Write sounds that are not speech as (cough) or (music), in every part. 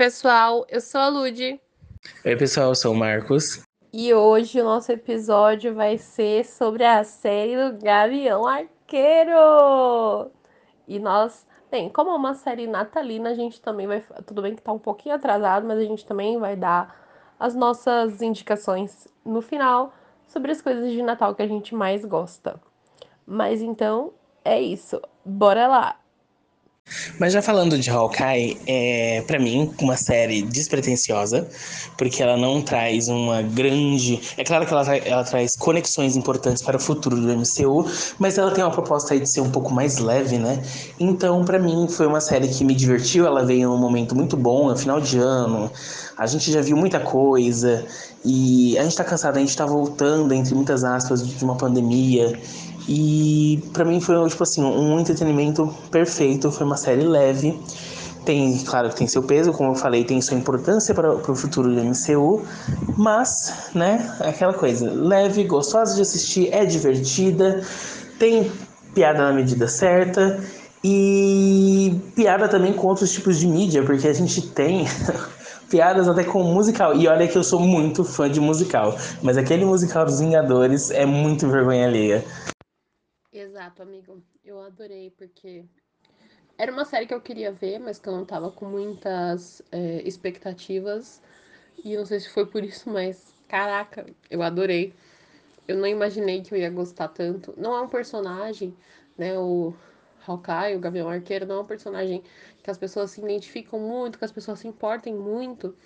Oi, pessoal, eu sou a Lud. Oi, pessoal, eu sou o Marcos. E hoje o nosso episódio vai ser sobre a série do Gavião Arqueiro. E nós, bem, como é uma série natalina, a gente também vai. Tudo bem que tá um pouquinho atrasado, mas a gente também vai dar as nossas indicações no final sobre as coisas de Natal que a gente mais gosta. Mas então é isso, bora lá! Mas já falando de Hawkeye, é para mim uma série despretensiosa, porque ela não traz uma grande. É claro que ela, tra... ela traz conexões importantes para o futuro do MCU, mas ela tem uma proposta aí de ser um pouco mais leve, né? Então, para mim, foi uma série que me divertiu. Ela veio num momento muito bom, é final de ano. A gente já viu muita coisa e a gente tá cansado, a gente tá voltando, entre muitas aspas, de uma pandemia. E para mim foi tipo assim, um entretenimento perfeito, foi uma série leve. Tem, claro que tem seu peso, como eu falei, tem sua importância para, o futuro do MCU, mas, né, é aquela coisa, leve, gostosa de assistir, é divertida, tem piada na medida certa e piada também com outros tipos de mídia, porque a gente tem (laughs) piadas até com musical. E olha que eu sou muito fã de musical, mas aquele musical dos Vingadores é muito vergonha alheia. Exato, amigo. Eu adorei, porque era uma série que eu queria ver, mas que eu não tava com muitas é, expectativas. E não sei se foi por isso, mas caraca, eu adorei. Eu não imaginei que eu ia gostar tanto. Não é um personagem, né? O Hawkeye, o Gavião Arqueiro, não é um personagem que as pessoas se identificam muito, que as pessoas se importem muito.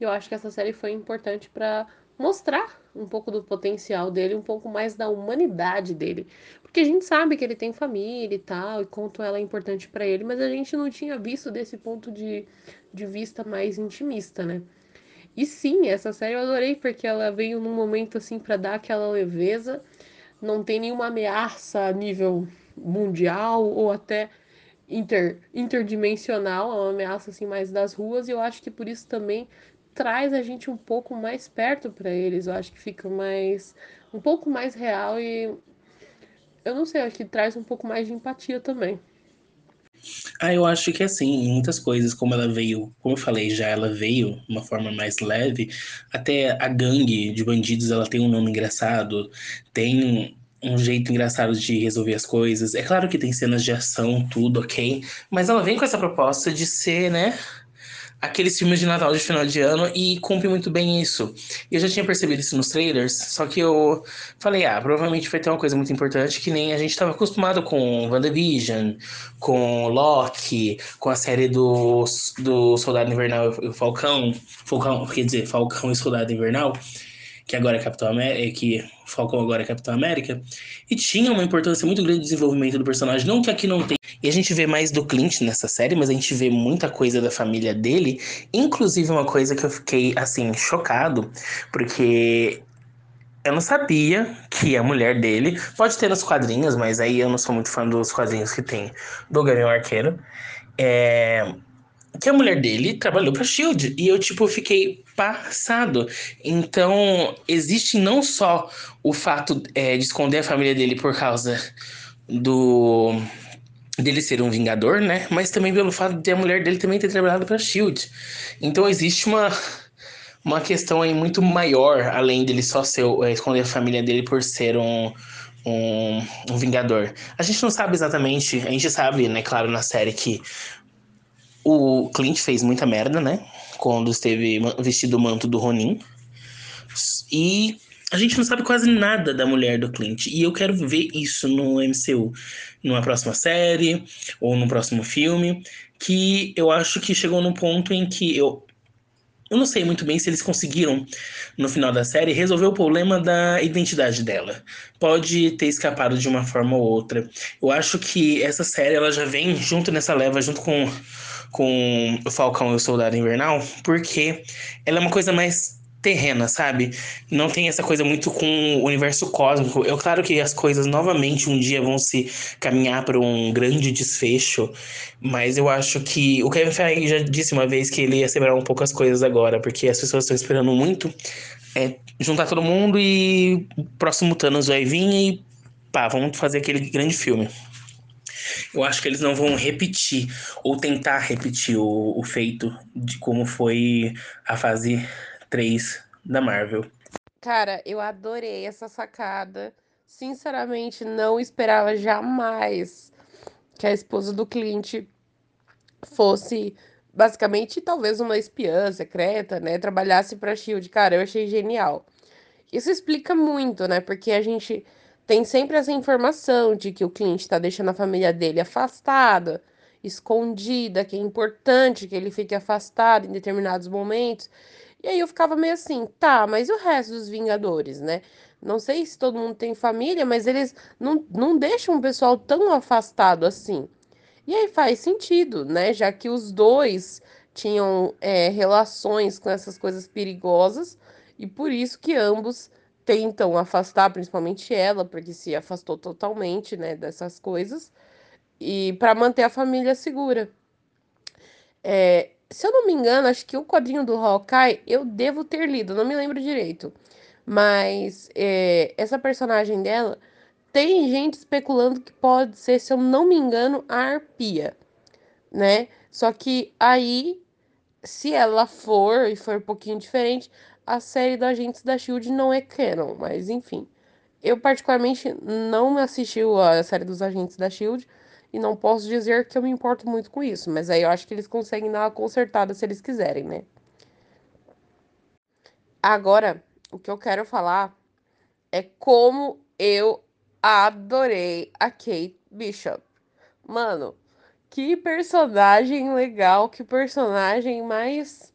E eu acho que essa série foi importante para mostrar um pouco do potencial dele, um pouco mais da humanidade dele. Porque a gente sabe que ele tem família e tal, e quanto ela é importante para ele, mas a gente não tinha visto desse ponto de, de vista mais intimista, né? E sim, essa série eu adorei porque ela veio num momento assim para dar aquela leveza, não tem nenhuma ameaça a nível mundial ou até inter, interdimensional, é uma ameaça assim mais das ruas, e eu acho que por isso também traz a gente um pouco mais perto para eles. Eu acho que fica mais um pouco mais real e eu não sei, acho que traz um pouco mais de empatia também. Ah, eu acho que assim, muitas coisas, como ela veio, como eu falei já, ela veio de uma forma mais leve, até a gangue de bandidos, ela tem um nome engraçado, tem um jeito engraçado de resolver as coisas. É claro que tem cenas de ação, tudo, ok, mas ela vem com essa proposta de ser, né, aqueles filmes de Natal de final de ano e cumpre muito bem isso. Eu já tinha percebido isso nos trailers, só que eu falei, ah, provavelmente vai ter uma coisa muito importante que nem a gente estava acostumado com WandaVision, com Loki, com a série do, do Soldado Invernal e o Falcão, Falcão, quer dizer, Falcão e Soldado Invernal, que agora é Capitão América, que Falcão agora é Capitão América, e tinha uma importância muito grande no desenvolvimento do personagem, não que aqui não tem. E a gente vê mais do Clint nessa série, mas a gente vê muita coisa da família dele, inclusive uma coisa que eu fiquei assim chocado, porque eu não sabia que a mulher dele, pode ter nos quadrinhos, mas aí eu não sou muito fã dos quadrinhos que tem do Gavião Arqueiro. É, que a mulher dele trabalhou para Shield e eu tipo fiquei passado. Então existe não só o fato é, de esconder a família dele por causa do dele ser um vingador, né? Mas também pelo fato de a mulher dele também ter trabalhado para Shield. Então existe uma uma questão aí muito maior além dele só ser é, esconder a família dele por ser um um, um vingador. A gente não sabe exatamente, a gente sabe, né, claro, na série que o Clint fez muita merda, né? Quando esteve vestido o manto do Ronin. E a gente não sabe quase nada da mulher do Clint. E eu quero ver isso no MCU. Numa próxima série ou no próximo filme. Que eu acho que chegou num ponto em que eu. Eu não sei muito bem se eles conseguiram, no final da série, resolver o problema da identidade dela. Pode ter escapado de uma forma ou outra. Eu acho que essa série ela já vem junto nessa leva, junto com com o Falcão e o Soldado Invernal, porque ela é uma coisa mais terrena, sabe? Não tem essa coisa muito com o universo cósmico. Eu claro que as coisas novamente um dia vão se caminhar para um grande desfecho, mas eu acho que o Kevin Feige já disse uma vez que ele ia separar um pouco as coisas agora, porque as pessoas estão esperando muito é, juntar todo mundo e o próximo Thanos vai vir e pá, vamos fazer aquele grande filme. Eu acho que eles não vão repetir ou tentar repetir o, o feito de como foi a fase 3 da Marvel. Cara, eu adorei essa sacada. Sinceramente, não esperava jamais que a esposa do Clint fosse basicamente talvez uma espiã secreta, né? Trabalhasse para Shield. Cara, eu achei genial. Isso explica muito, né? Porque a gente tem sempre essa informação de que o Clint está deixando a família dele afastada, escondida, que é importante que ele fique afastado em determinados momentos. E aí eu ficava meio assim, tá, mas o resto dos Vingadores, né? Não sei se todo mundo tem família, mas eles não, não deixam o pessoal tão afastado assim. E aí faz sentido, né? Já que os dois tinham é, relações com essas coisas perigosas, e por isso que ambos tentam afastar, principalmente ela, porque se afastou totalmente, né, dessas coisas, e para manter a família segura. É, se eu não me engano, acho que o quadrinho do Hawkeye eu devo ter lido, não me lembro direito. Mas é, essa personagem dela tem gente especulando que pode ser, se eu não me engano, a Arpia, né? Só que aí, se ela for e for um pouquinho diferente, a série do Agentes da Shield não é canon, mas enfim. Eu particularmente não assisti a série dos Agentes da Shield e não posso dizer que eu me importo muito com isso, mas aí eu acho que eles conseguem dar uma consertada se eles quiserem, né? Agora, o que eu quero falar é como eu adorei a Kate Bishop. Mano, que personagem legal, que personagem mais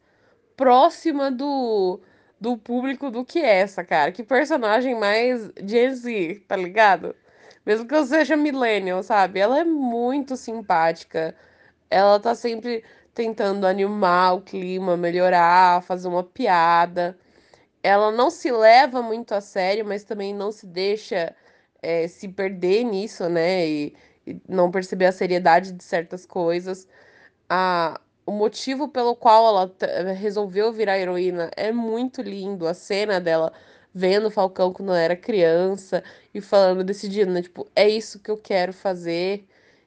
próxima do, do público do que essa, cara. Que personagem mais Gen Z, tá ligado? Mesmo que eu seja millennial, sabe? Ela é muito simpática. Ela tá sempre tentando animar o clima, melhorar, fazer uma piada. Ela não se leva muito a sério, mas também não se deixa é, se perder nisso, né? E, e não perceber a seriedade de certas coisas. A, o motivo pelo qual ela resolveu virar heroína é muito lindo. A cena dela vendo o Falcão quando era criança e falando, decidindo, né? Tipo, é isso que eu quero fazer.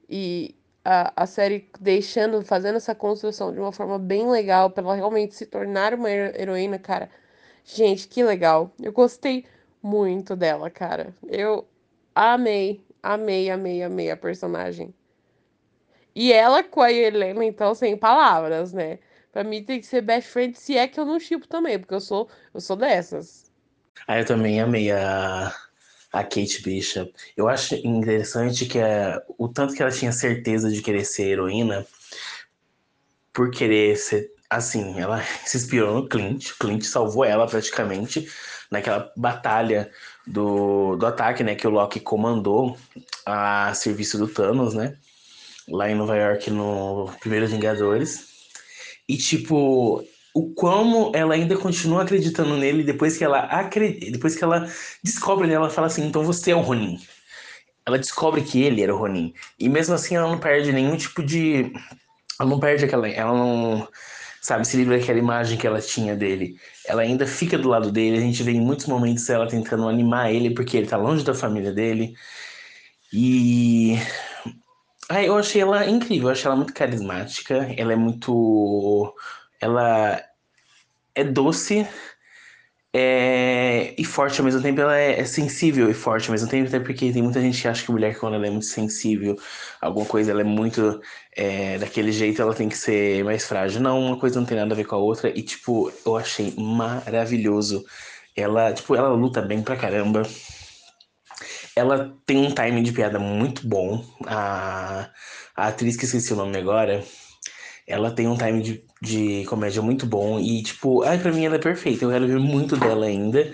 E a, a série deixando, fazendo essa construção de uma forma bem legal para ela realmente se tornar uma heroína, cara. Gente, que legal. Eu gostei muito dela, cara. Eu amei, amei, amei, amei a personagem. E ela com a Helena, então, sem palavras, né? Pra mim tem que ser best friend, se é que eu não chipo também, porque eu sou, eu sou dessas. Ah, eu também amei a, a Kate Bishop. Eu acho interessante que é, o tanto que ela tinha certeza de querer ser heroína, por querer ser assim, ela (laughs) se inspirou no Clint. Clint salvou ela praticamente naquela batalha do, do ataque, né, que o Loki comandou a serviço do Thanos, né? Lá em Nova York no Primeiros Vingadores. E, tipo, o como ela ainda continua acreditando nele depois que ela acredita, depois que ela descobre, né, ela fala assim, então você é o Ronin. Ela descobre que ele era o Ronin. E mesmo assim ela não perde nenhum tipo de ela não perde aquela, ela não sabe, se livra daquela imagem que ela tinha dele. Ela ainda fica do lado dele, a gente vê em muitos momentos ela tentando animar ele porque ele tá longe da família dele. E ah, eu achei ela incrível, eu achei ela muito carismática, ela é muito. Ela é doce é... e forte ao mesmo tempo, ela é, sensível e forte ao mesmo tempo, até porque tem muita gente que acha que mulher, quando ela é muito sensível, alguma coisa, ela é muito é, daquele jeito, ela tem que ser mais frágil. Não, uma coisa não tem nada a ver com a outra, e tipo, eu achei maravilhoso. Ela, tipo, ela luta bem pra caramba. Ela tem um timing de piada muito bom. A, a atriz que esqueci o nome agora, ela tem um timing de, de comédia muito bom. E, tipo, ai, pra mim ela é perfeita. Eu quero ver muito dela ainda.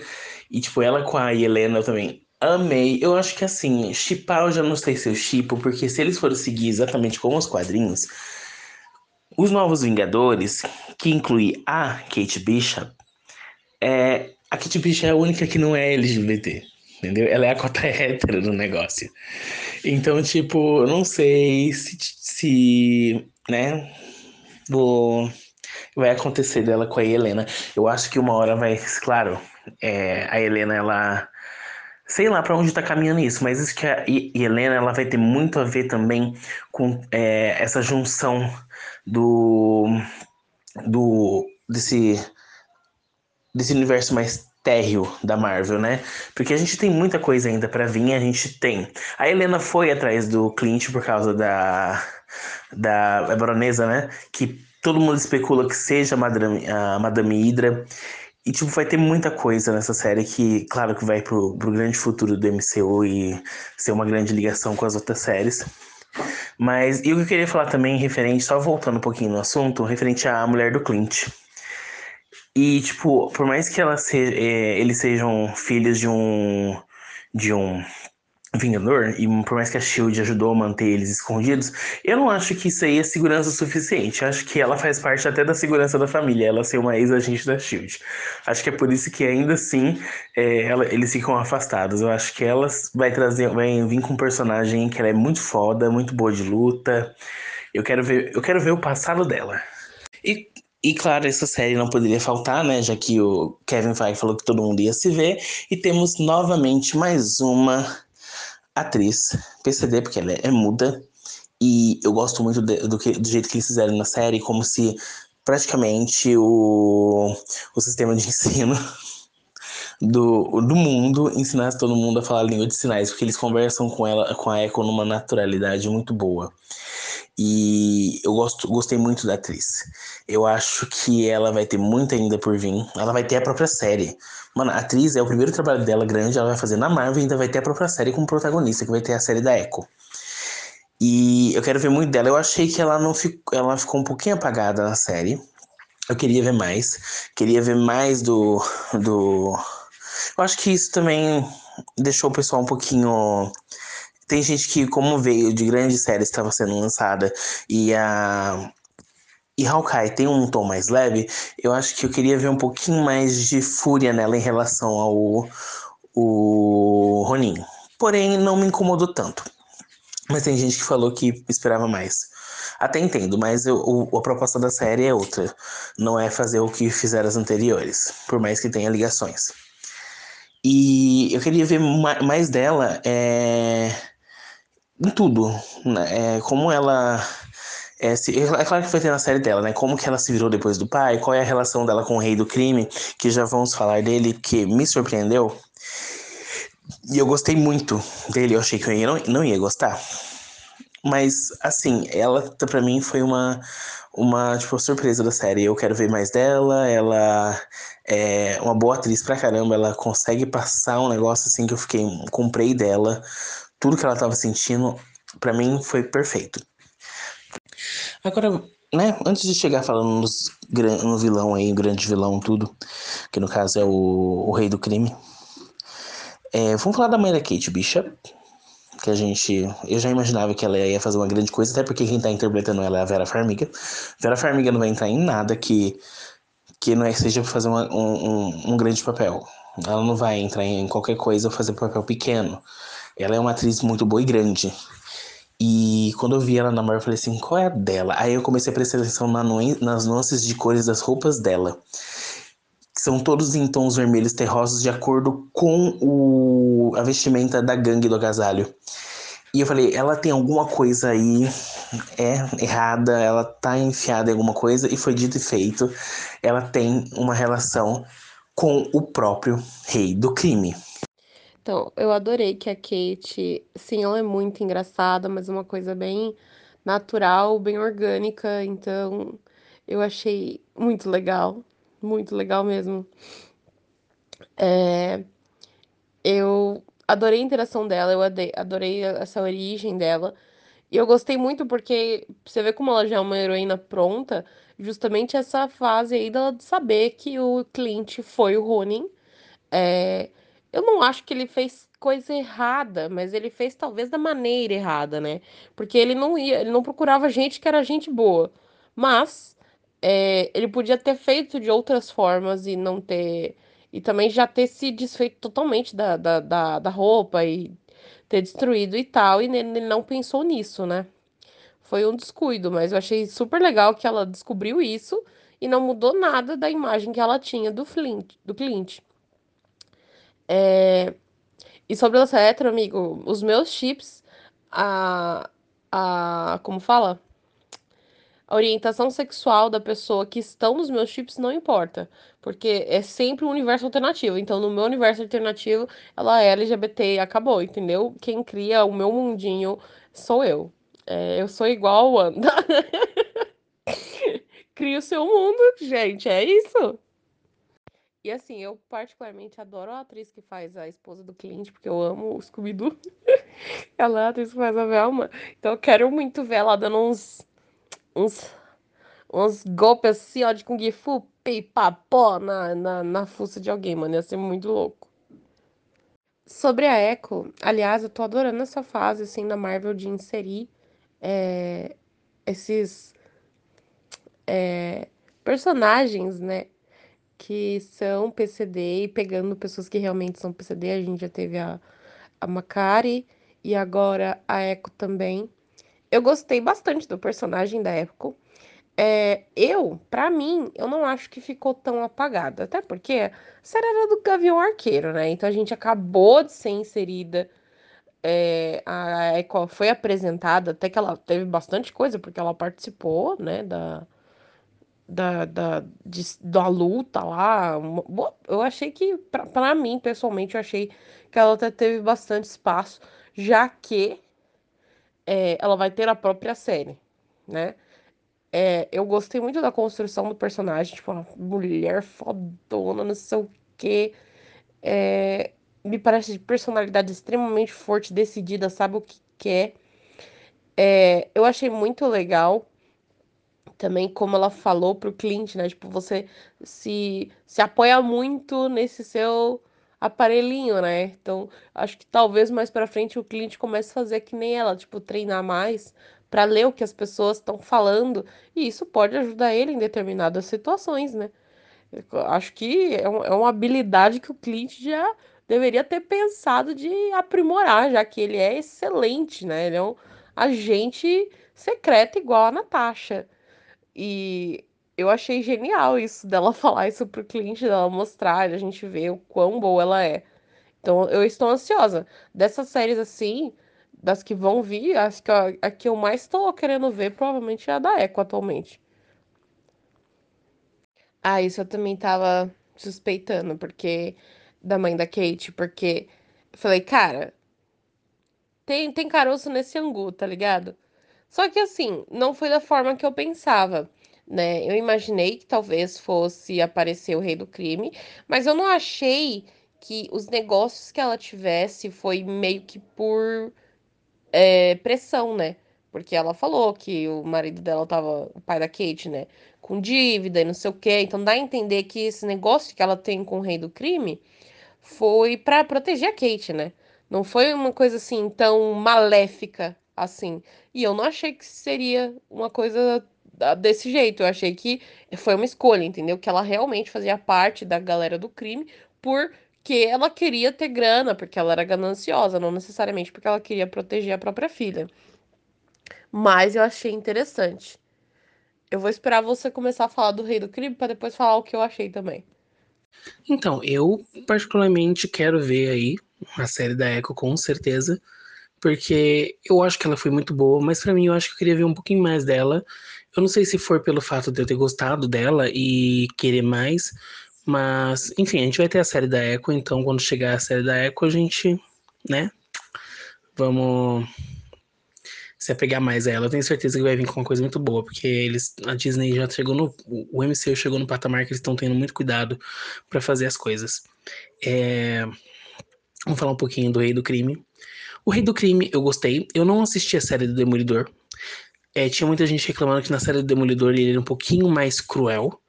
E, tipo, ela com a Helena eu também amei. Eu acho que, assim, chipar eu já não sei se eu chipo, porque se eles forem seguir exatamente como os quadrinhos, os Novos Vingadores, que inclui a Kate Bishop, é, a Kate Bishop é a única que não é LGBT entendeu? Ela é a cota (laughs) hétero do negócio. Então, tipo, eu não sei se, se né, vou, vai acontecer dela com a Helena. Eu acho que uma hora vai, claro, é, a Helena, ela sei lá pra onde tá caminhando isso, mas isso que a Helena ela vai ter muito a ver também com é, essa junção do, do desse desse universo mais térreo da Marvel, né? Porque a gente tem muita coisa ainda pra vir, a gente tem. A Helena foi atrás do Clint por causa da da baronesa, né? Que todo mundo especula que seja a Madame, a Madame Hydra. E, tipo, vai ter muita coisa nessa série que, claro, que vai pro, pro grande futuro do MCU e ser uma grande ligação com as outras séries. Mas e o que eu queria falar também, referente, só voltando um pouquinho no assunto, referente à mulher do Clint. E, tipo, por mais que ela se, é, eles sejam filhos de um. de um Vingador, e por mais que a Shield ajudou a manter eles escondidos, eu não acho que isso aí é segurança suficiente. Eu acho que ela faz parte até da segurança da família, ela ser uma ex-agente da Shield. Acho que é por isso que ainda assim é, ela- eles ficam afastados. Eu acho que ela vai trazer, vai vir com um personagem que ela é muito foda, muito boa de luta. Eu quero ver, eu quero ver o passado dela. E, e claro, essa série não poderia faltar, né? Já que o Kevin Feige falou que todo mundo ia se ver. E temos novamente mais uma atriz PCD, porque ela é muda. E eu gosto muito de- do, que- do jeito que eles fizeram na série, como se praticamente o, o sistema de (laughs) ensino do, do mundo ensinasse todo mundo a falar língua de sinais, porque eles conversam com ela, com a Echo numa naturalidade muito boa. E eu gosto, gostei muito da atriz. Eu acho que ela vai ter muito ainda por vir. Ela vai ter a própria série. Mano, a atriz é o primeiro trabalho dela grande, ela vai fazer na Marvel e ainda vai ter a própria série como protagonista, que vai ter a série da Echo. E eu quero ver muito dela. Eu achei que ela não ficou, ela ficou um pouquinho apagada na série. Eu queria ver mais. Queria ver mais do. do... Eu acho que isso também deixou o pessoal um pouquinho. Tem gente que, como veio de grandes séries que estava sendo lançada e a. E Hawkeye tem um tom mais leve, eu acho que eu queria ver um pouquinho mais de fúria nela em relação ao o Ronin. Porém, não me incomodou tanto. Mas tem gente que falou que esperava mais. Até entendo, mas eu, o, a proposta da série é outra. Não é fazer o que fizeram as anteriores, por mais que tenha ligações. E eu queria ver ma- mais dela é, em tudo. né? É, como ela. É, se- é claro que vai ter na série dela, né? Como que ela se virou depois do pai, qual é a relação dela com o rei do crime, que já vamos falar dele, que me surpreendeu. E eu gostei muito dele, eu achei que eu ia- não, não ia gostar. Mas, assim, ela pra mim foi uma, uma tipo, surpresa da série. Eu quero ver mais dela. Ela é uma boa atriz pra caramba. Ela consegue passar um negócio assim que eu fiquei. Comprei dela. Tudo que ela tava sentindo, pra mim, foi perfeito. Agora, né, antes de chegar falando nos, no vilão aí, o grande vilão, tudo, que no caso é o, o rei do crime. É, vamos falar da mãe da Kate Bishop, que a gente. Eu já imaginava que ela ia fazer uma grande coisa, até porque quem tá interpretando ela é a Vera Farmiga. Vera Farmiga não vai entrar em nada que, que não é, seja pra fazer uma- um, um, um grande papel. Ela não vai entrar em qualquer coisa ou fazer papel pequeno. Ela é uma atriz muito boa e grande. E quando eu vi ela na Marvel, eu falei assim, qual é a dela? Aí eu comecei a prestar atenção na nuen- nas nuances de cores das roupas dela. Que são todos em tons vermelhos terrosos, de acordo com o, a vestimenta da gangue do agasalho. E eu falei, ela tem alguma coisa aí é errada, ela tá enfiada em alguma coisa, e foi dito e feito. Ela tem uma relação com o próprio rei do crime. Então, eu adorei que a Kate, sim, ela é muito engraçada, mas é uma coisa bem natural, bem orgânica, então eu achei muito legal, muito legal mesmo. É, eu adorei a interação dela, eu adorei essa origem dela. E eu gostei muito porque você vê como ela já é uma heroína pronta, justamente essa fase aí dela de saber que o Clint foi o Ronin. É, eu não acho que ele fez coisa errada, mas ele fez talvez da maneira errada, né? Porque ele não ia, ele não procurava gente que era gente boa. Mas é, ele podia ter feito de outras formas e não ter. E também já ter se desfeito totalmente da, da, da, da roupa e ter destruído e tal. E ele não pensou nisso, né? Foi um descuido, mas eu achei super legal que ela descobriu isso e não mudou nada da imagem que ela tinha do Flint, do Clint. E sobre ser hétero, amigo, os meus chips, a, a, como fala? A orientação sexual da pessoa que estão nos meus chips não importa, porque é sempre um universo alternativo. Então, no meu universo alternativo, ela é LGBT e acabou, entendeu? Quem cria o meu mundinho sou eu. É, eu sou igual a Wanda. (laughs) Cria o seu mundo, gente, é isso. E assim, eu particularmente adoro a atriz que faz a esposa do cliente, porque eu amo o Scooby-Doo. (laughs) ela é a atriz que faz a Velma. Então eu quero muito ver ela dando uns. uns. uns golpes assim, ó, de Kung Fu, pipapó na, na, na fuça de alguém, mano. Ia ser muito louco. Sobre a Echo, aliás, eu tô adorando essa fase, assim, da Marvel de inserir é, esses é, personagens, né? Que são PCD e pegando pessoas que realmente são PCD. A gente já teve a, a Macari e agora a Echo também. Eu gostei bastante do personagem da Echo. É, eu, para mim, eu não acho que ficou tão apagada. Até porque a era do Gavião Arqueiro, né? Então a gente acabou de ser inserida. É, a Echo foi apresentada, até que ela teve bastante coisa, porque ela participou, né, da, da, da, de, da luta lá. Eu achei que, para mim, pessoalmente, eu achei que ela até teve bastante espaço, já que é, ela vai ter a própria série, né? É, eu gostei muito da construção do personagem, tipo, uma mulher fodona, não sei o quê. É, me parece de personalidade extremamente forte, decidida, sabe o que quer. É, eu achei muito legal também como ela falou pro Clint, né? Tipo, você se, se apoia muito nesse seu aparelhinho, né? Então, acho que talvez mais para frente o Clint comece a fazer que nem ela, tipo, treinar mais para ler o que as pessoas estão falando, e isso pode ajudar ele em determinadas situações, né? Eu acho que é, um, é uma habilidade que o Clint já deveria ter pensado de aprimorar, já que ele é excelente, né? Ele é um agente secreto igual a Natasha. E eu achei genial isso dela (laughs) falar isso pro cliente, dela mostrar, a gente ver o quão boa ela é. Então eu estou ansiosa. Dessas séries assim, das que vão vir, acho que a, a que eu mais estou querendo ver provavelmente é a da Echo atualmente. Ah, isso eu também tava suspeitando, porque da mãe da Kate, porque eu falei, cara, tem, tem caroço nesse angu, tá ligado? Só que assim, não foi da forma que eu pensava, né? Eu imaginei que talvez fosse aparecer o rei do crime, mas eu não achei que os negócios que ela tivesse foi meio que por é, pressão, né? Porque ela falou que o marido dela tava, o pai da Kate, né, com dívida e não sei o quê. Então dá a entender que esse negócio que ela tem com o rei do crime foi para proteger a Kate, né? Não foi uma coisa assim tão maléfica assim. E eu não achei que seria uma coisa desse jeito. Eu achei que foi uma escolha, entendeu? Que ela realmente fazia parte da galera do crime porque ela queria ter grana, porque ela era gananciosa, não necessariamente porque ela queria proteger a própria filha. Mas eu achei interessante. Eu vou esperar você começar a falar do Rei do Crime para depois falar o que eu achei também. Então, eu particularmente quero ver aí a série da Echo com certeza, porque eu acho que ela foi muito boa, mas para mim eu acho que eu queria ver um pouquinho mais dela. Eu não sei se for pelo fato de eu ter gostado dela e querer mais, mas enfim, a gente vai ter a série da Echo, então quando chegar a série da Echo a gente, né, vamos se apegar mais a ela. Eu tenho certeza que vai vir com uma coisa muito boa, porque eles, a Disney já chegou no, o MCU chegou no patamar que eles estão tendo muito cuidado para fazer as coisas. É, vamos falar um pouquinho do Rei do Crime. O Rei do Crime, eu gostei. Eu não assisti a série do Demolidor. É, tinha muita gente reclamando que na série do Demolidor ele era um pouquinho mais cruel.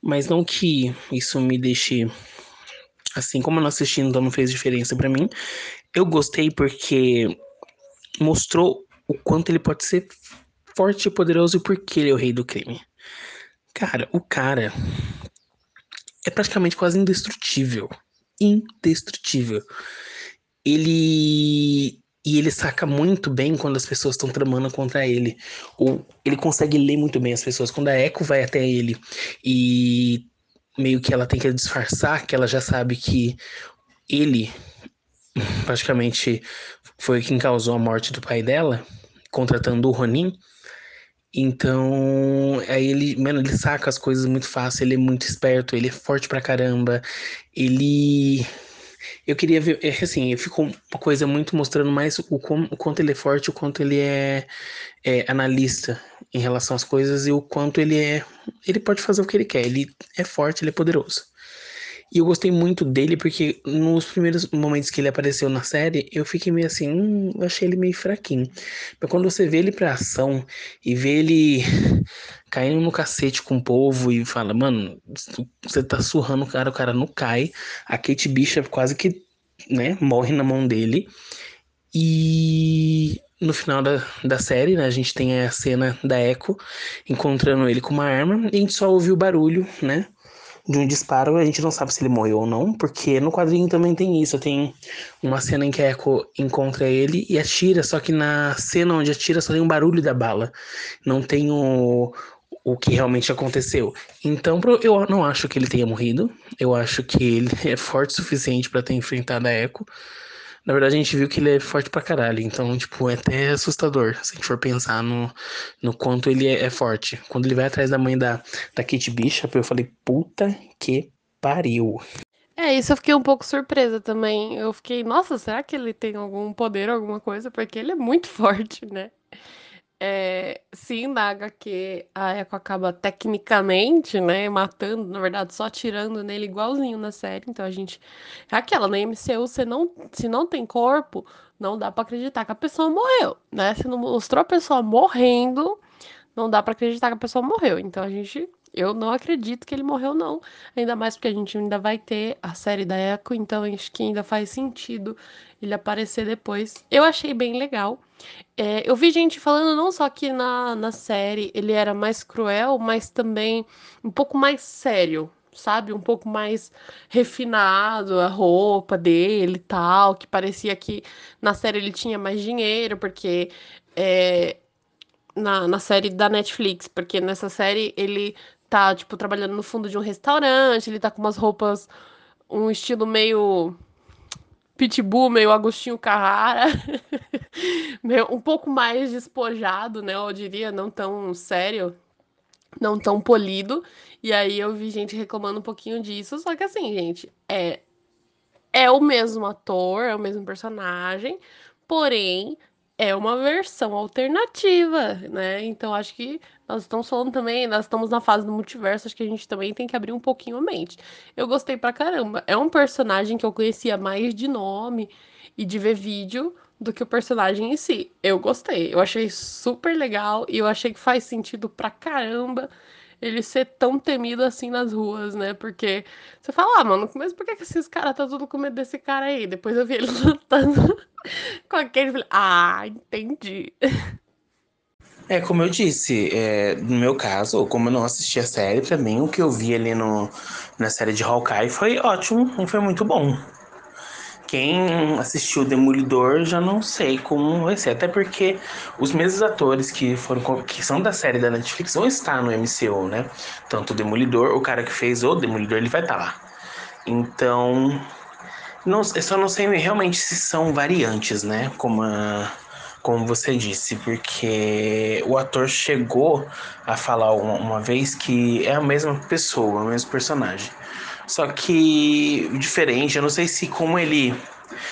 Mas não que isso me deixe. Assim, como eu não assisti, então não fez diferença para mim. Eu gostei porque mostrou o quanto ele pode ser forte e poderoso e por que ele é o rei do crime. Cara, o cara é praticamente quase indestrutível. Indestrutível ele e ele saca muito bem quando as pessoas estão tramando contra ele. Ou ele consegue ler muito bem as pessoas. Quando a Echo vai até ele e meio que ela tem que disfarçar que ela já sabe que ele praticamente foi quem causou a morte do pai dela, contratando o Ronin. Então, aí ele, mano, ele saca as coisas muito fácil, ele é muito esperto, ele é forte pra caramba. Ele eu queria ver, é assim, ficou uma coisa muito mostrando mais o, o quanto ele é forte, o quanto ele é, é, analista em relação às coisas e o quanto ele é. Ele pode fazer o que ele quer, ele é forte, ele é poderoso. E eu gostei muito dele porque nos primeiros momentos que ele apareceu na série, eu fiquei meio assim, hum, eu achei ele meio fraquinho. Mas quando você vê ele pra ação e vê ele (laughs) caindo no cacete com o povo e fala, mano, você tá surrando o cara, o cara não cai. A Kate Bishop quase que, né, morre na mão dele. E no final da, da série, né, a gente tem a cena da Echo encontrando ele com uma arma e a gente só ouve o barulho, né? De um disparo, a gente não sabe se ele morreu ou não, porque no quadrinho também tem isso. Tem uma cena em que a Echo encontra ele e atira, só que na cena onde atira só tem um barulho da bala. Não tem o, o que realmente aconteceu. Então, eu não acho que ele tenha morrido. Eu acho que ele é forte o suficiente para ter enfrentado a Echo. Na verdade, a gente viu que ele é forte pra caralho. Então, tipo, é até assustador se a gente for pensar no, no quanto ele é, é forte. Quando ele vai atrás da mãe da, da Kate Bishop, eu falei, puta que pariu. É, isso eu fiquei um pouco surpresa também. Eu fiquei, nossa, será que ele tem algum poder, alguma coisa? Porque ele é muito (laughs) forte, né? É, sim, na HQ a Echo acaba tecnicamente, né, matando, na verdade, só atirando nele igualzinho na série. Então a gente. É aquela, na MCU, você não, se não tem corpo, não dá para acreditar que a pessoa morreu, né? Se não mostrou a pessoa morrendo, não dá para acreditar que a pessoa morreu. Então a gente. Eu não acredito que ele morreu, não. Ainda mais porque a gente ainda vai ter a série da Echo, então acho que ainda faz sentido ele aparecer depois. Eu achei bem legal. É, eu vi gente falando não só que na, na série ele era mais cruel, mas também um pouco mais sério, sabe? Um pouco mais refinado, a roupa dele e tal, que parecia que na série ele tinha mais dinheiro, porque é, na, na série da Netflix, porque nessa série ele tá, tipo, trabalhando no fundo de um restaurante, ele tá com umas roupas, um estilo meio Pitbull, meio Agostinho Carrara, (laughs) um pouco mais despojado, né? Eu diria, não tão sério, não tão polido. E aí eu vi gente reclamando um pouquinho disso. Só que assim, gente, é, é o mesmo ator, é o mesmo personagem, porém é uma versão alternativa, né? Então acho que nós estamos falando também, nós estamos na fase do multiverso, acho que a gente também tem que abrir um pouquinho a mente. Eu gostei pra caramba. É um personagem que eu conhecia mais de nome e de ver vídeo do que o personagem em si. Eu gostei, eu achei super legal e eu achei que faz sentido pra caramba ele ser tão temido assim nas ruas, né? Porque você fala, ah, mano, mas por que, que esses caras tá tudo com medo desse cara aí? Depois eu vi ele (laughs) lutando com aquele. Ah, entendi. (laughs) É, como eu disse, é, no meu caso, como eu não assisti a série, pra mim o que eu vi ali no, na série de Hawkeye foi ótimo e foi muito bom. Quem assistiu Demolidor já não sei como vai ser, até porque os mesmos atores que foram que são da série da Netflix vão estar no MCU, né? Tanto o Demolidor, o cara que fez o Demolidor, ele vai estar lá. Então, não, eu só não sei realmente se são variantes, né? Como a, como você disse, porque o ator chegou a falar uma, uma, vez que é a mesma pessoa, o mesmo personagem. Só que diferente, eu não sei se como ele.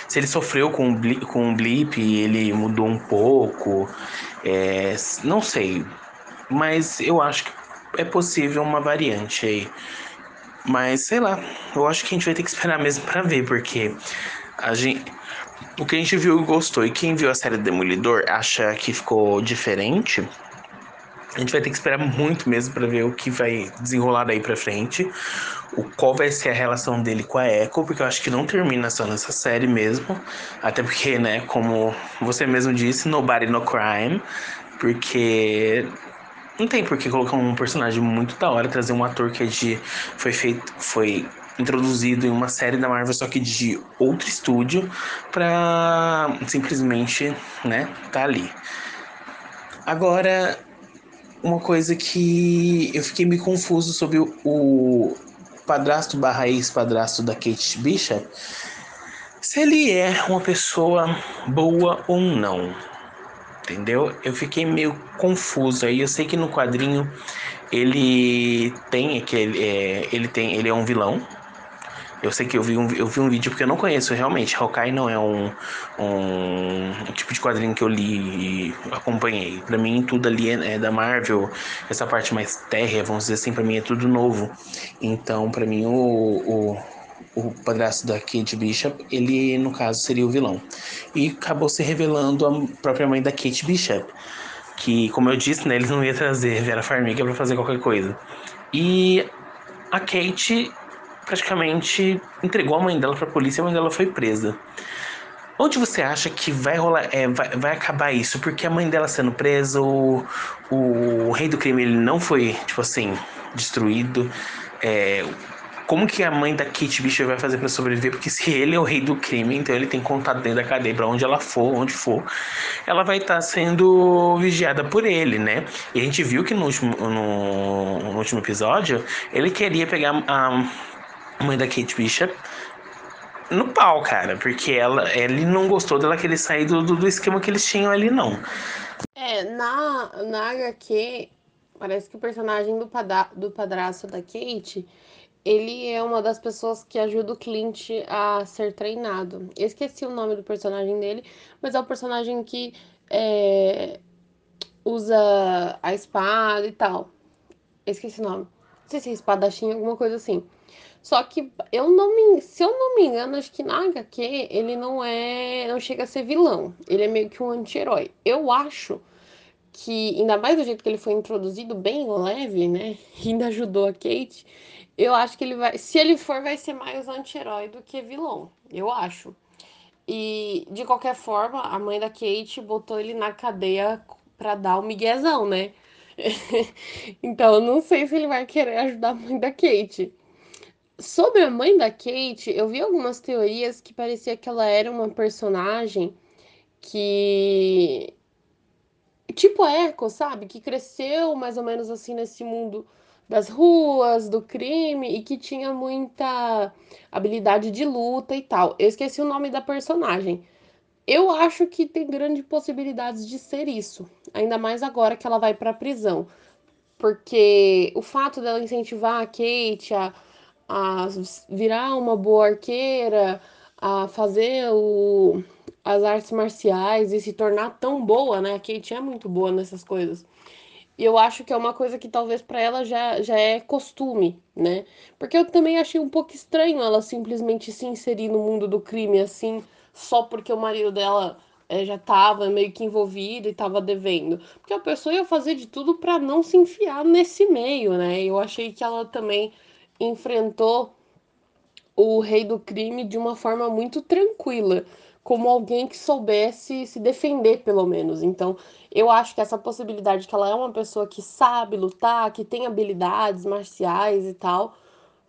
Se ele sofreu com um blip, com um blip ele mudou um pouco. É, não sei. Mas eu acho que é possível uma variante aí. Mas sei lá, eu acho que a gente vai ter que esperar mesmo para ver, porque a gente. O que a gente viu e gostou, e quem viu a série Demolidor acha que ficou diferente, a gente vai ter que esperar muito mesmo para ver o que vai desenrolar daí para frente, o qual vai ser a relação dele com a Echo, porque eu acho que não termina só nessa série mesmo, até porque, né, como você mesmo disse, nobody no crime, porque não tem por que colocar um personagem muito da hora, trazer um ator que é de foi feito, foi introduzido em uma série da Marvel só que de outro estúdio para simplesmente, né, tá ali. Agora, uma coisa que eu fiquei meio confuso sobre o padrasto barra ex-padrasto da Kate Bishop. se ele é uma pessoa boa ou não. Entendeu? Eu fiquei meio confuso aí. Eu sei que no quadrinho ele tem aquele. É, ele tem. Ele é um vilão. Eu sei que eu vi um, eu vi um vídeo porque eu não conheço realmente. Hawkeye não é um, um, tipo de quadrinho que eu li e acompanhei. Para mim, tudo ali é, é, da Marvel. Essa parte mais terra, vamos dizer assim, para mim é tudo novo. Então, para mim, o, o, o padrasto da Kate Bishop, ele, no caso, seria o vilão. E acabou se revelando a própria mãe da Kate Bishop. Que, como eu disse, né, eles não iam trazer Vera Farmiga para fazer qualquer coisa. E a Kate praticamente entregou a mãe dela para a polícia e a mãe dela foi presa. Onde você acha que vai rolar, é, vai, vai acabar isso? Porque a mãe dela sendo presa, o, o, rei do crime ele não foi, tipo assim, destruído. É, como que a mãe da Kate Bishop vai fazer para sobreviver? Porque se ele é o rei do crime, então ele tem contato dentro da cadeia para onde ela for, onde for, ela vai estar tá sendo vigiada por ele, né? E a gente viu que no último, no, no último episódio ele queria pegar a mãe da Kate Bishop, no pau, cara, porque ela, ele não gostou dela querer sair do, do, esquema que eles tinham ali, não. É, na, na HQ, parece que o personagem do, pada, do padrasto da Kate, ele é uma das pessoas que ajuda o Clint a ser treinado. Eu esqueci o nome do personagem dele, mas é o personagem que é, usa a espada e tal. Eu esqueci o nome. Não sei se é espadachim, alguma coisa assim. Só que eu não me, se eu não me engano, acho que na HQ ele não é, não chega a ser vilão. Ele é meio que um anti-herói. Eu acho que ainda mais do jeito que ele foi introduzido bem leve, né? (laughs) Ainda ajudou a Kate. Eu acho que ele vai, se ele for, vai ser mais anti-herói do que vilão. Eu acho. E de qualquer forma, a mãe da Kate botou ele na cadeia para dar o miguezão, né? (laughs) então, eu não sei se ele vai querer ajudar a mãe da Kate. Sobre a mãe da Kate, eu vi algumas teorias que parecia que ela era uma personagem que. Tipo Echo, sabe? Que cresceu mais ou menos assim nesse mundo das ruas, do crime e que tinha muita habilidade de luta e tal. Eu esqueci o nome da personagem. Eu acho que tem grandes possibilidades de ser isso, ainda mais agora que ela vai para prisão. Porque o fato dela incentivar a Kate a a virar uma boa arqueira, a fazer o, as artes marciais e se tornar tão boa, né? A Kate é muito boa nessas coisas. E eu acho que é uma coisa que talvez para ela já, já é costume, né? Porque eu também achei um pouco estranho ela simplesmente se inserir no mundo do crime assim, só porque o marido dela é, já estava meio que envolvido e estava devendo. Porque a pessoa ia fazer de tudo para não se enfiar nesse meio, né? Eu achei que ela também enfrentou o rei do crime de uma forma muito tranquila, como alguém que soubesse se defender, pelo menos. Então, eu acho que essa possibilidade que ela é uma pessoa que sabe lutar, que tem habilidades marciais e tal,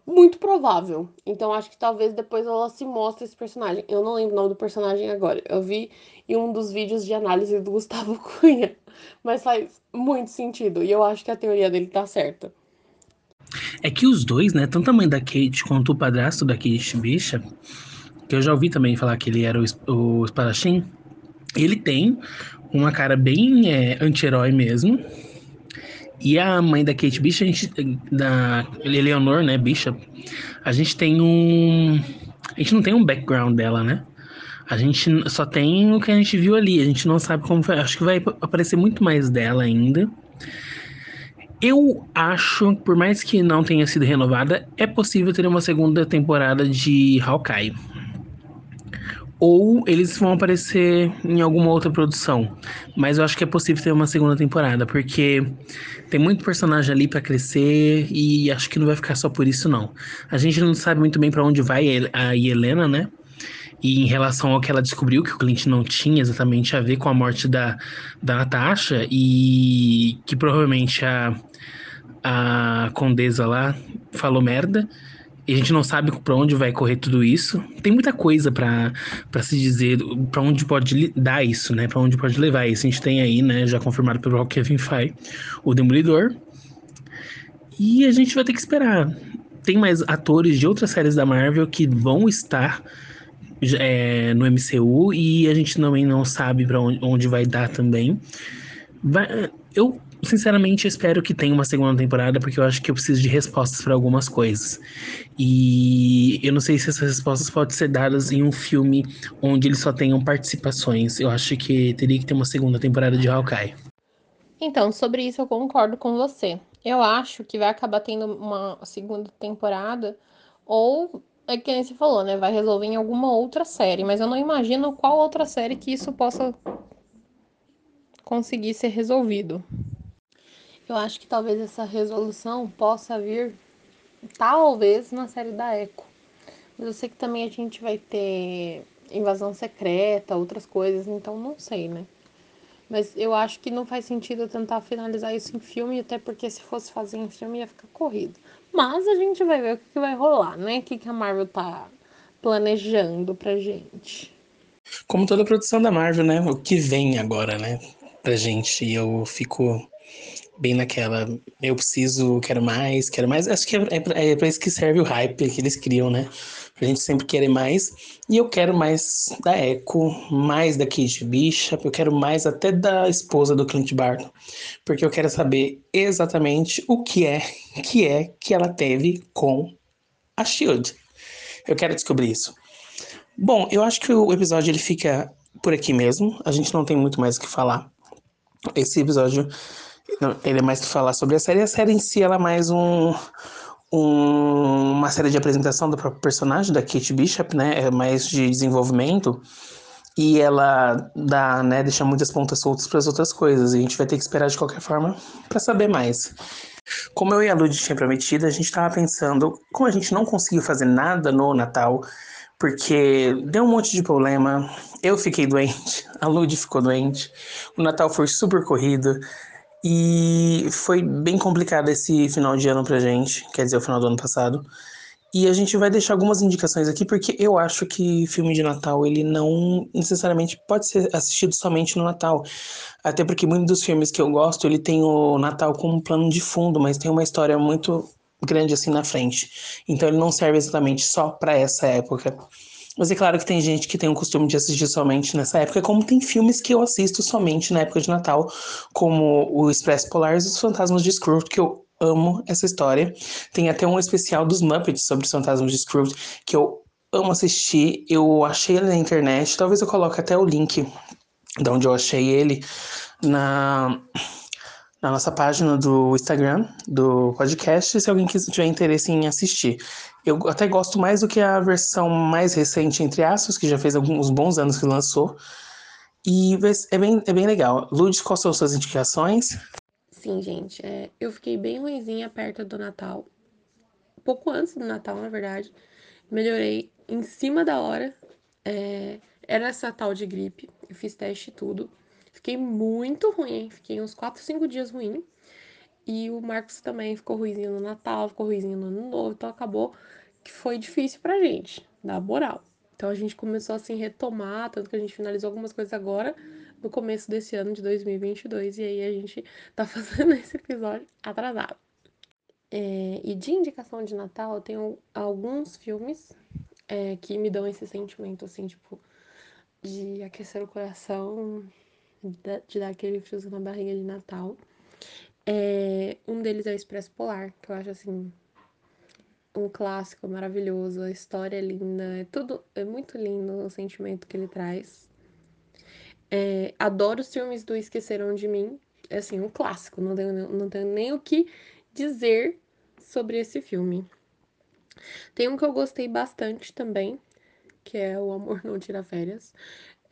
muito provável. Então, acho que talvez depois ela se mostre esse personagem. Eu não lembro o nome do personagem agora. Eu vi em um dos vídeos de análise do (laughs) Gustavo Cunha, mas faz muito sentido e eu acho que a teoria dele tá certa. É que os dois, né, tanto a mãe da Kate quanto o padrasto da Kate Bicha, que eu já ouvi também falar que ele era o, o espadachim, ele tem uma cara bem é, anti-herói mesmo. E a mãe da Kate Bishop, a gente, da Eleanor, né, Bishop, a gente tem um... A gente não tem um background dela, né? A gente só tem o que a gente viu ali. A gente não sabe como foi. Acho que vai aparecer muito mais dela ainda. Eu acho, por mais que não tenha sido renovada, é possível ter uma segunda temporada de Hawkeye. Ou eles vão aparecer em alguma outra produção. Mas eu acho que é possível ter uma segunda temporada, porque tem muito personagem ali para crescer e acho que não vai ficar só por isso, não. A gente não sabe muito bem para onde vai a Helena, né? E em relação ao que ela descobriu, que o Clint não tinha exatamente a ver com a morte da, da Natasha, e que provavelmente a, a condesa lá falou merda. E a gente não sabe para onde vai correr tudo isso. Tem muita coisa para se dizer, para onde pode dar isso, né? Para onde pode levar isso. A gente tem aí, né, já confirmado pelo Kevin Feige, o Demolidor. E a gente vai ter que esperar. Tem mais atores de outras séries da Marvel que vão estar é, no MCU e a gente também não sabe para onde, onde, vai dar também. Vai, eu sinceramente espero que tenha uma segunda temporada porque eu acho que eu preciso de respostas para algumas coisas. E eu não sei se essas respostas podem ser dadas em um filme onde eles só tenham participações. Eu acho que teria que ter uma segunda temporada de Hawkeye. Então, sobre isso eu concordo com você. Eu acho que vai acabar tendo uma segunda temporada ou é que você falou, né? Vai resolver em alguma outra série, mas eu não imagino qual outra série que isso possa conseguir ser resolvido. Eu acho que talvez essa resolução possa vir, talvez, na série da Echo. Mas eu sei que também a gente vai ter invasão secreta, outras coisas, então não sei, né? Mas eu acho que não faz sentido tentar finalizar isso em filme, até porque se fosse fazer em filme ia ficar corrido. Mas a gente vai ver o que vai rolar, né? O que a Marvel tá planejando pra gente. Como toda produção da Marvel, né? O que vem agora, né? Pra gente. Eu fico bem naquela. Eu preciso, quero mais, quero mais. Acho que é, é, é pra isso que serve o hype que eles criam, né? Pra gente sempre querer mais. E eu quero mais da Echo, mais da Kate Bishop, eu quero mais até da esposa do Clint Barton. Porque eu quero saber exatamente o que é que é que ela teve com a Shield. Eu quero descobrir isso. Bom, eu acho que o episódio ele fica por aqui mesmo. A gente não tem muito mais o que falar. Esse episódio ele é mais que falar sobre a série. A série em si ela é mais um um, uma série de apresentação do próprio personagem, da Kate Bishop, né? É mais de desenvolvimento. E ela dá, né, deixa muitas pontas soltas para as outras coisas. E a gente vai ter que esperar de qualquer forma para saber mais. Como eu e a Lud tinha prometido, a gente estava pensando, como a gente não conseguiu fazer nada no Natal, porque deu um monte de problema, eu fiquei doente, (laughs) a Lud ficou doente, o Natal foi super corrido, e foi bem complicado esse final de ano pra gente, quer dizer, o final do ano passado. E a gente vai deixar algumas indicações aqui, porque eu acho que filme de Natal, ele não necessariamente pode ser assistido somente no Natal. Até porque muitos dos filmes que eu gosto, ele tem o Natal como plano de fundo, mas tem uma história muito grande assim na frente. Então ele não serve exatamente só para essa época. Mas é claro que tem gente que tem o costume de assistir somente nessa época, como tem filmes que eu assisto somente na época de Natal, como o Expresso Polar e os Fantasmas de Scrooge, que eu amo essa história. Tem até um especial dos Muppets sobre os Fantasmas de Scrooge, que eu amo assistir. Eu achei ele na internet, talvez eu coloque até o link de onde eu achei ele na na nossa página do Instagram do podcast, se alguém tiver interesse em assistir. Eu até gosto mais do que a versão mais recente, entre aspas, que já fez alguns bons anos que lançou. E é bem, é bem legal. Lud, quais são suas indicações? Sim, gente. É, eu fiquei bem ruimzinha perto do Natal. Pouco antes do Natal, na verdade. Melhorei em cima da hora. É, era essa tal de gripe. Eu fiz teste e tudo. Fiquei muito ruim. Fiquei uns 4, 5 dias ruim. E o Marcos também ficou ruizinho no Natal, ficou ruizinho no Ano Novo, então acabou que foi difícil pra gente, na moral. Então a gente começou assim retomar, tanto que a gente finalizou algumas coisas agora no começo desse ano de 2022 e aí a gente tá (laughs) fazendo esse episódio atrasado. É, e de indicação de Natal, eu tenho alguns filmes é, que me dão esse sentimento assim, tipo, de aquecer o coração, de dar aquele friozinho na barriga de Natal. É, um deles é o Expresso Polar, que eu acho assim um clássico maravilhoso, a história é linda, é tudo é muito lindo o sentimento que ele traz. É, adoro os filmes do Esqueceram de Mim, é assim um clássico, não tenho, não tenho nem o que dizer sobre esse filme. Tem um que eu gostei bastante também, que é O Amor Não Tira Férias.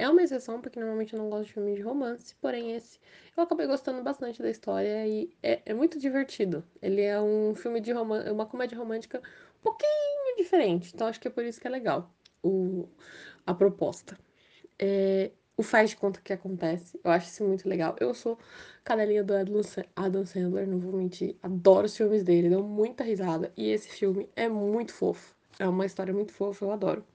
É uma exceção, porque normalmente eu não gosto de filme de romance, porém esse eu acabei gostando bastante da história e é, é muito divertido. Ele é um filme de romance, uma comédia romântica um pouquinho diferente, então acho que é por isso que é legal o, a proposta. É, o faz de conta que acontece, eu acho isso muito legal. Eu sou cadelinha do Adam Sandler, não vou mentir, adoro os filmes dele, dou muita risada e esse filme é muito fofo. É uma história muito fofa, eu adoro.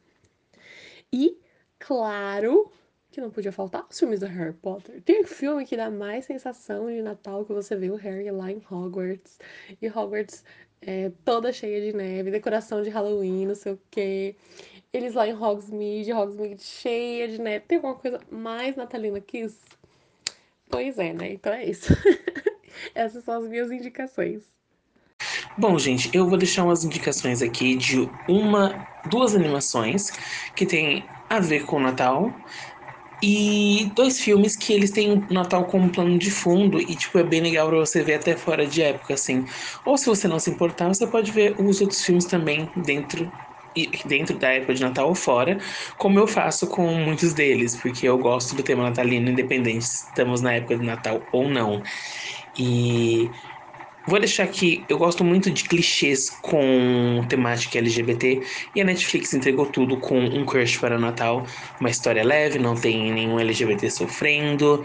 E claro que não podia faltar os filmes do Harry Potter. Tem filme que dá mais sensação de Natal que você vê o Harry lá em Hogwarts. E Hogwarts é toda cheia de neve, decoração de Halloween, não sei o quê. Eles lá em Hogsmeade, Hogsmeade cheia de neve. Tem alguma coisa mais natalina que isso? Pois é, né? Então é isso. (laughs) Essas são as minhas indicações. Bom, gente, eu vou deixar umas indicações aqui de uma, duas animações que tem a ver com o Natal e dois filmes que eles têm o Natal como plano de fundo e, tipo, é bem legal pra você ver até fora de época, assim. Ou se você não se importar, você pode ver os outros filmes também dentro dentro da época de Natal ou fora, como eu faço com muitos deles, porque eu gosto do tema natalino, independente se estamos na época de Natal ou não. E Vou deixar aqui, eu gosto muito de clichês com temática LGBT e a Netflix entregou tudo com um crush para Natal, uma história leve, não tem nenhum LGBT sofrendo,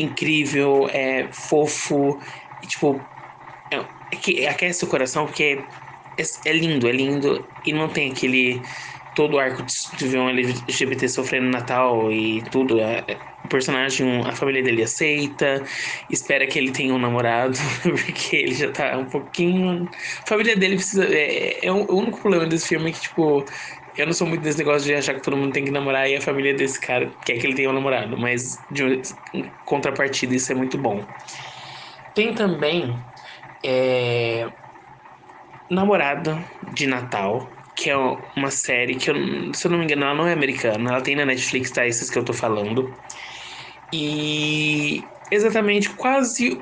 incrível, é fofo, e, tipo, é, é que aquece o coração porque é, é lindo, é lindo e não tem aquele todo o arco de ver um LGBT sofrendo Natal e tudo. É, é, personagem, a família dele aceita, espera que ele tenha um namorado, (laughs) porque ele já tá um pouquinho. A família dele precisa. É, é o único problema desse filme é que, tipo, eu não sou muito desse negócio de achar que todo mundo tem que namorar e a família desse cara quer que ele tenha um namorado, mas de contrapartida isso é muito bom. Tem também é, Namorado de Natal, que é uma série que, eu, se eu não me engano, ela não é americana. Ela tem na Netflix, tá? Esses que eu tô falando. E exatamente quase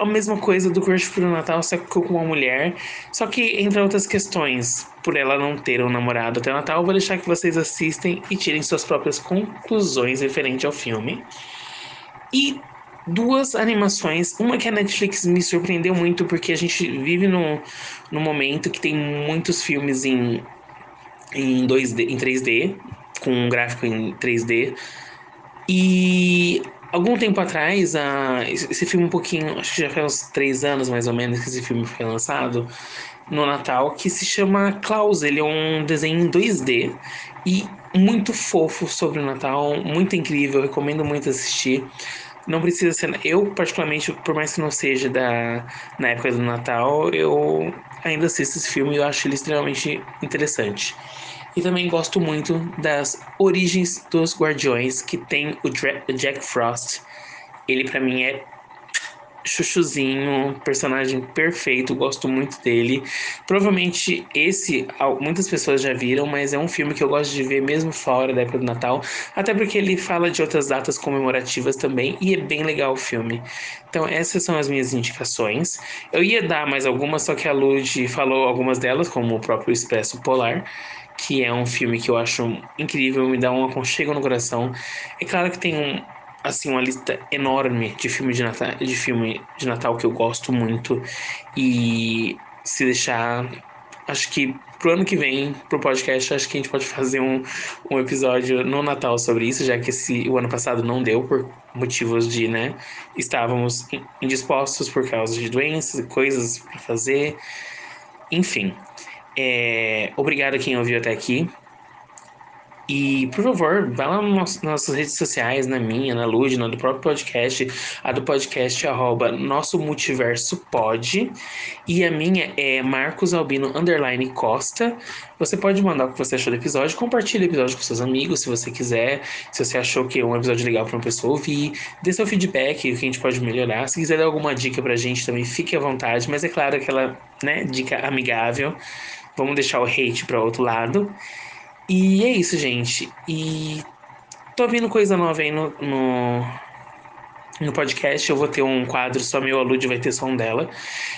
a mesma coisa do Crush pro Natal, só que com uma mulher. Só que, entre outras questões, por ela não ter um namorado até o Natal, vou deixar que vocês assistem e tirem suas próprias conclusões referente ao filme. E duas animações. Uma que a Netflix me surpreendeu muito, porque a gente vive num, num momento que tem muitos filmes em, em 2D, em 3D, com um gráfico em 3D. E algum tempo atrás, a, esse filme um pouquinho, acho que já faz uns três anos mais ou menos que esse filme foi lançado no Natal, que se chama Klaus. Ele é um desenho em 2D e muito fofo sobre o Natal, muito incrível, recomendo muito assistir. Não precisa ser. Eu, particularmente, por mais que não seja da, na época do Natal, eu ainda assisto esse filme e eu acho ele extremamente interessante. E também gosto muito das origens dos Guardiões, que tem o Jack Frost. Ele, para mim, é Chuchuzinho, personagem perfeito, gosto muito dele. Provavelmente esse muitas pessoas já viram, mas é um filme que eu gosto de ver mesmo fora da época do Natal, até porque ele fala de outras datas comemorativas também e é bem legal o filme. Então essas são as minhas indicações. Eu ia dar mais algumas, só que a Lud falou algumas delas, como o próprio Expresso Polar que é um filme que eu acho incrível, me dá um aconchego no coração. É claro que tem um, assim uma lista enorme de filmes de Natal, de filme de Natal que eu gosto muito e se deixar acho que pro ano que vem pro podcast acho que a gente pode fazer um, um episódio no Natal sobre isso já que esse o ano passado não deu por motivos de né estávamos indispostos por causa de doenças e coisas para fazer enfim é, obrigado quem ouviu até aqui e, por favor, vá lá nas nossas redes sociais, na minha, na Lud, na do próprio podcast, a do podcast arroba nosso multiverso pode. E a minha é Marcos Albino underline Costa. Você pode mandar o que você achou do episódio, compartilhe o episódio com seus amigos, se você quiser. Se você achou que é um episódio legal para uma pessoa ouvir, dê seu feedback, o que a gente pode melhorar. Se quiser dar alguma dica pra gente também, fique à vontade. Mas é claro, aquela né, dica amigável. Vamos deixar o hate para outro lado. E é isso, gente. E tô vindo coisa nova aí no, no, no podcast. Eu vou ter um quadro só meu, a Lud vai ter só um dela.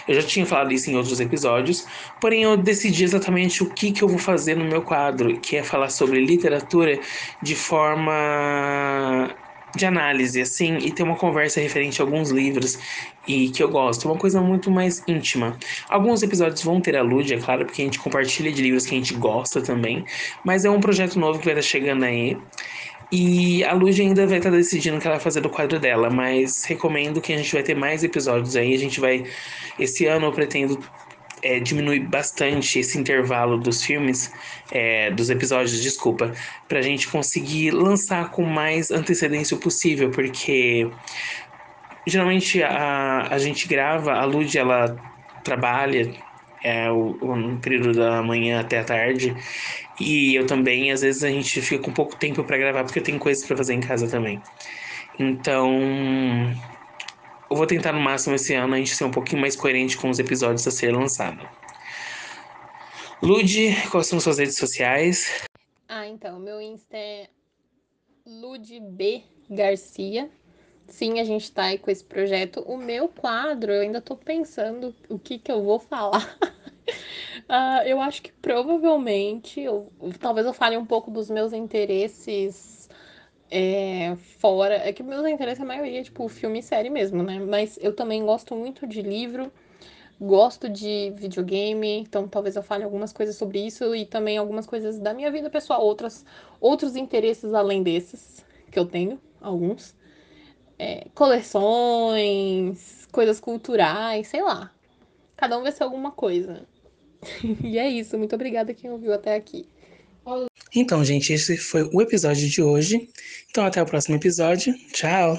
Eu já tinha falado isso em outros episódios, porém eu decidi exatamente o que, que eu vou fazer no meu quadro, que é falar sobre literatura de forma de análise, assim, e ter uma conversa referente a alguns livros e que eu gosto, uma coisa muito mais íntima. Alguns episódios vão ter a Lud, é claro, porque a gente compartilha de livros que a gente gosta também, mas é um projeto novo que vai estar chegando aí. E a Lud ainda vai estar decidindo o que ela vai fazer do quadro dela, mas recomendo que a gente vai ter mais episódios aí. A gente vai. Esse ano eu pretendo é, diminui bastante esse intervalo dos filmes, é, dos episódios, desculpa, para a gente conseguir lançar com mais antecedência possível, porque geralmente a, a gente grava, a Lud ela trabalha é o, o período da manhã até a tarde. E eu também, às vezes, a gente fica com pouco tempo para gravar, porque eu tenho coisas para fazer em casa também. Então, eu vou tentar no máximo esse ano a gente ser um pouquinho mais coerente com os episódios a ser lançado. Lud, quais são suas redes sociais? Ah, então, meu Insta é LudB Garcia. Sim, a gente tá aí com esse projeto. O meu quadro, eu ainda tô pensando o que que eu vou falar. uh, (laughs) eu acho que provavelmente, eu, talvez eu fale um pouco dos meus interesses é, fora. É que meus interesses, a maioria é tipo filme e série mesmo, né? Mas eu também gosto muito de livro, gosto de videogame, então talvez eu fale algumas coisas sobre isso e também algumas coisas da minha vida pessoal, outras, outros interesses além desses que eu tenho, alguns é, coleções, coisas culturais, sei lá. Cada um vai ser alguma coisa. (laughs) e é isso. Muito obrigada quem ouviu até aqui. Então, gente, esse foi o episódio de hoje. Então, até o próximo episódio. Tchau!